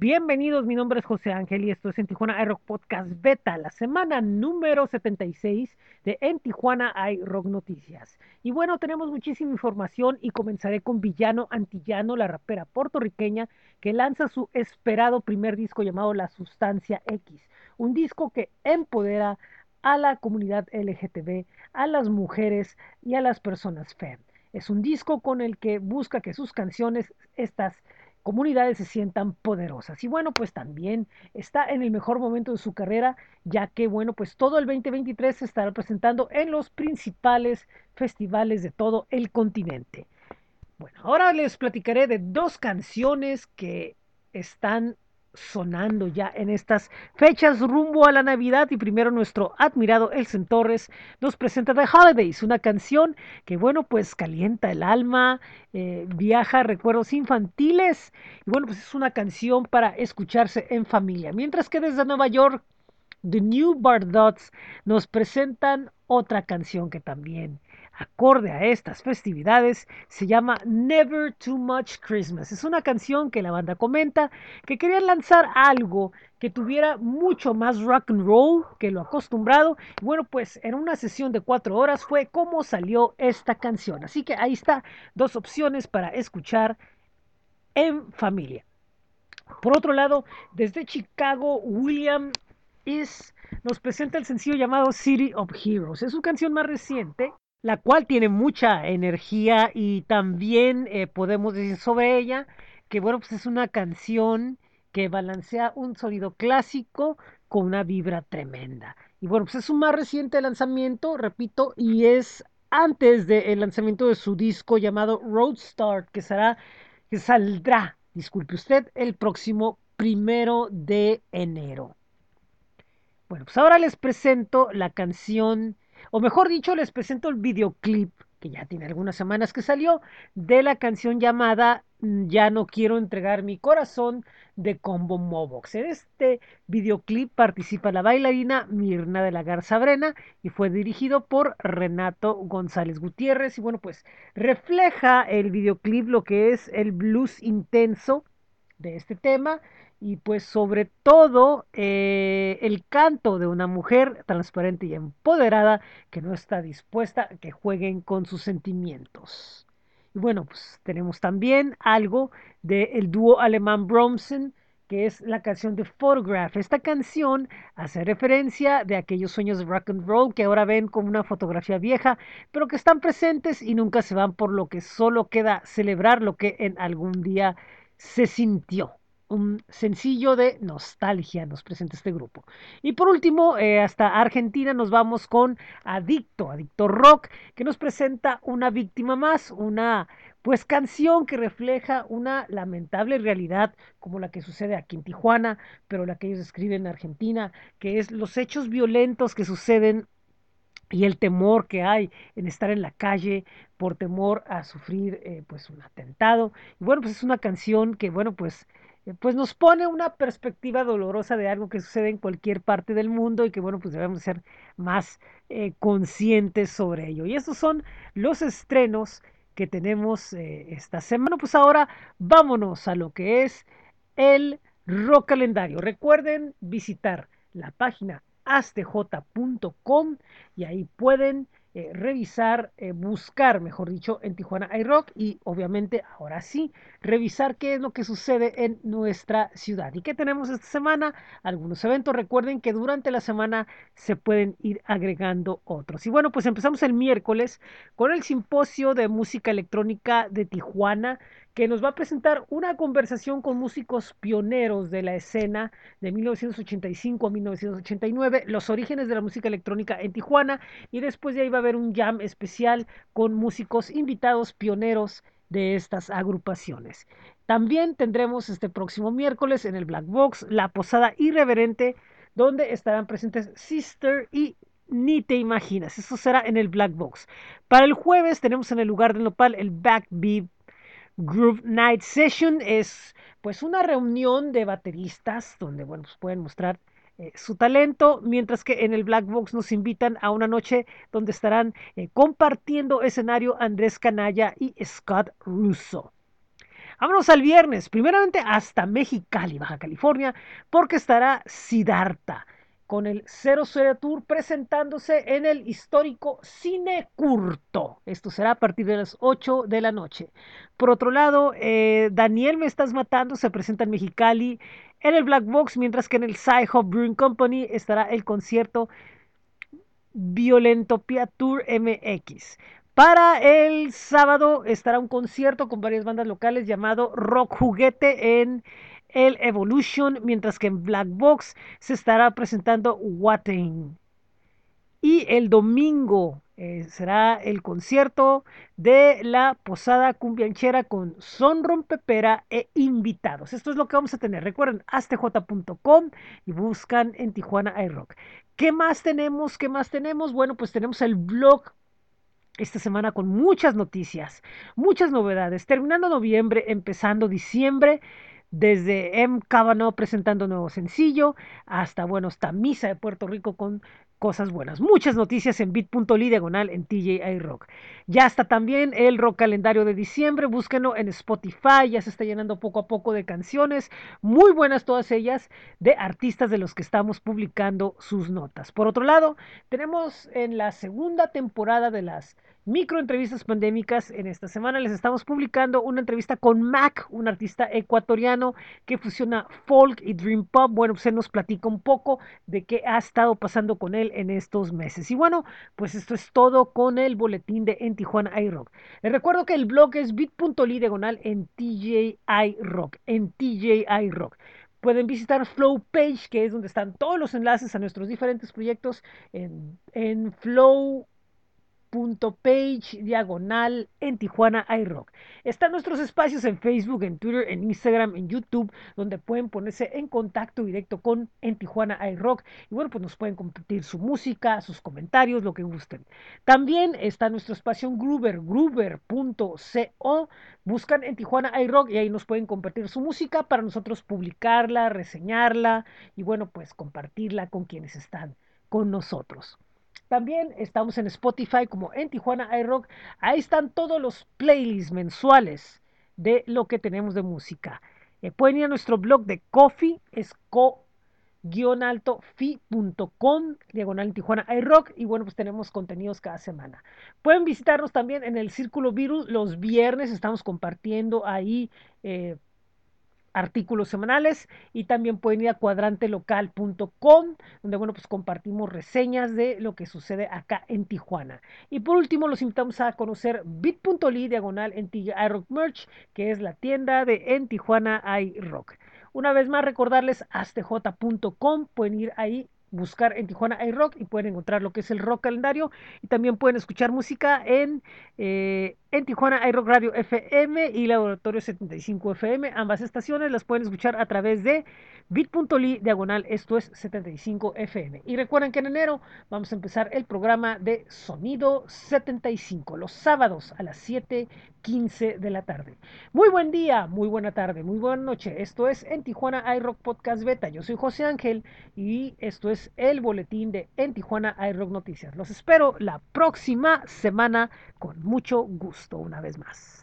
Bienvenidos, mi nombre es José Ángel y esto es en Tijuana iRock Podcast Beta, la semana número 76 de En Tijuana iRock Noticias. Y bueno, tenemos muchísima información y comenzaré con Villano Antillano, la rapera puertorriqueña que lanza su esperado primer disco llamado La Sustancia X, un disco que empodera a la comunidad LGTB, a las mujeres y a las personas FEM. Es un disco con el que busca que sus canciones, estas comunidades se sientan poderosas. Y bueno, pues también está en el mejor momento de su carrera, ya que bueno, pues todo el 2023 se estará presentando en los principales festivales de todo el continente. Bueno, ahora les platicaré de dos canciones que están sonando ya en estas fechas rumbo a la Navidad y primero nuestro admirado Elsen Torres nos presenta The Holidays, una canción que bueno pues calienta el alma, eh, viaja recuerdos infantiles y bueno pues es una canción para escucharse en familia. Mientras que desde Nueva York The New Bardots nos presentan otra canción que también acorde a estas festividades, se llama Never Too Much Christmas. Es una canción que la banda comenta que querían lanzar algo que tuviera mucho más rock and roll que lo acostumbrado. Bueno, pues en una sesión de cuatro horas fue como salió esta canción. Así que ahí está, dos opciones para escuchar en familia. Por otro lado, desde Chicago, William Is nos presenta el sencillo llamado City of Heroes. Es su canción más reciente la cual tiene mucha energía y también eh, podemos decir sobre ella que bueno, pues es una canción que balancea un sonido clásico con una vibra tremenda. Y bueno, pues es un más reciente lanzamiento, repito, y es antes del lanzamiento de su disco llamado Roadstar, que será, que saldrá, disculpe usted, el próximo primero de enero. Bueno, pues ahora les presento la canción o mejor dicho, les presento el videoclip, que ya tiene algunas semanas que salió, de la canción llamada mm, Ya no quiero entregar mi corazón de Combo Mobox. En este videoclip participa la bailarina Mirna de la Garza Brena y fue dirigido por Renato González Gutiérrez. Y bueno, pues refleja el videoclip lo que es el blues intenso de este tema y pues sobre todo eh, el canto de una mujer transparente y empoderada que no está dispuesta a que jueguen con sus sentimientos. Y bueno, pues tenemos también algo del dúo alemán Bromsen, que es la canción de Photograph. Esta canción hace referencia de aquellos sueños de rock and roll que ahora ven como una fotografía vieja, pero que están presentes y nunca se van por lo que solo queda celebrar lo que en algún día se sintió un sencillo de nostalgia nos presenta este grupo. Y por último, eh, hasta Argentina nos vamos con Adicto, Adicto Rock, que nos presenta una víctima más, una pues canción que refleja una lamentable realidad como la que sucede aquí en Tijuana, pero la que ellos escriben en Argentina, que es los hechos violentos que suceden y el temor que hay en estar en la calle por temor a sufrir eh, pues un atentado. Y bueno, pues es una canción que bueno, pues eh, pues nos pone una perspectiva dolorosa de algo que sucede en cualquier parte del mundo y que bueno, pues debemos ser más eh, conscientes sobre ello. Y estos son los estrenos que tenemos esta semana. Pues ahora vámonos a lo que es el rock calendario. Recuerden visitar la página astj.com y ahí pueden eh, revisar, eh, buscar, mejor dicho, en Tijuana iRock y obviamente ahora sí, revisar qué es lo que sucede en nuestra ciudad. ¿Y qué tenemos esta semana? Algunos eventos. Recuerden que durante la semana se pueden ir agregando otros. Y bueno, pues empezamos el miércoles con el simposio de música electrónica de Tijuana que nos va a presentar una conversación con músicos pioneros de la escena de 1985 a 1989, los orígenes de la música electrónica en Tijuana, y después de ahí va a haber un jam especial con músicos invitados pioneros de estas agrupaciones. También tendremos este próximo miércoles en el Black Box la posada irreverente, donde estarán presentes Sister y ni te imaginas. Eso será en el Black Box. Para el jueves tenemos en el lugar del nopal el Backbeat Groove Night Session es pues una reunión de bateristas donde bueno, pues pueden mostrar eh, su talento, mientras que en el Black Box nos invitan a una noche donde estarán eh, compartiendo escenario Andrés Canalla y Scott Russo. Vámonos al viernes, primeramente hasta Mexicali, Baja California, porque estará Siddhartha con el 00 Tour presentándose en el histórico Cine Curto. Esto será a partir de las 8 de la noche. Por otro lado, eh, Daniel Me Estás Matando se presenta en Mexicali en el Black Box, mientras que en el Sci-Hop Brewing Company estará el concierto Violentopia Tour MX. Para el sábado estará un concierto con varias bandas locales llamado Rock Juguete en el Evolution, mientras que en Black Box se estará presentando Watain. Y el domingo eh, será el concierto de la Posada Cumbianchera con Son Rompepera e invitados. Esto es lo que vamos a tener. Recuerden, astj.com y buscan en Tijuana iRock. ¿Qué más tenemos? ¿Qué más tenemos? Bueno, pues tenemos el blog esta semana con muchas noticias, muchas novedades. Terminando noviembre, empezando diciembre desde M. Cavanaugh presentando nuevo sencillo, hasta, bueno, hasta Misa de Puerto Rico con cosas buenas. Muchas noticias en bit.ly diagonal en TJI Rock. Ya está también el rock calendario de diciembre, búsquenlo en Spotify, ya se está llenando poco a poco de canciones, muy buenas todas ellas, de artistas de los que estamos publicando sus notas. Por otro lado, tenemos en la segunda temporada de las microentrevistas pandémicas. En esta semana les estamos publicando una entrevista con Mac, un artista ecuatoriano que fusiona folk y dream pop. Bueno, él nos platica un poco de qué ha estado pasando con él en estos meses. Y bueno, pues esto es todo con el boletín de En Tijuana iRock. Les recuerdo que el blog es bit.ly diagonal en TJI Rock, en TJI Rock pueden visitar Flow Page, que es donde están todos los enlaces a nuestros diferentes proyectos en, en Flow page diagonal en Tijuana iRock. Están nuestros espacios en Facebook, en Twitter, en Instagram, en YouTube, donde pueden ponerse en contacto directo con en Tijuana iRock. Y bueno, pues nos pueden compartir su música, sus comentarios, lo que gusten. También está nuestro espacio en Groover, groover.co. Buscan en Tijuana iRock y ahí nos pueden compartir su música para nosotros publicarla, reseñarla y bueno, pues compartirla con quienes están con nosotros. También estamos en Spotify como en Tijuana iRock. Ahí están todos los playlists mensuales de lo que tenemos de música. Eh, pueden ir a nuestro blog de Coffee, es co fi.com, diagonal en Tijuana iRock, y bueno, pues tenemos contenidos cada semana. Pueden visitarnos también en el Círculo Virus, los viernes estamos compartiendo ahí eh, artículos semanales y también pueden ir a cuadrantelocal.com donde bueno pues compartimos reseñas de lo que sucede acá en Tijuana. Y por último los invitamos a conocer bit.ly diagonal en iRock Merch que es la tienda de en Tijuana iRock una vez más recordarles astj.com pueden ir ahí buscar en Tijuana iRock y pueden encontrar lo que es el rock calendario. Y también pueden escuchar música en, eh, en Tijuana iRock Radio FM y Laboratorio 75 FM. Ambas estaciones las pueden escuchar a través de bit.ly diagonal, esto es 75 FM. Y recuerden que en enero vamos a empezar el programa de Sonido 75, los sábados a las 7:15 de la tarde. Muy buen día, muy buena tarde, muy buena noche. Esto es en Tijuana iRock Podcast Beta. Yo soy José Ángel y esto es el boletín de En Tijuana iRock Noticias. Los espero la próxima semana con mucho gusto una vez más.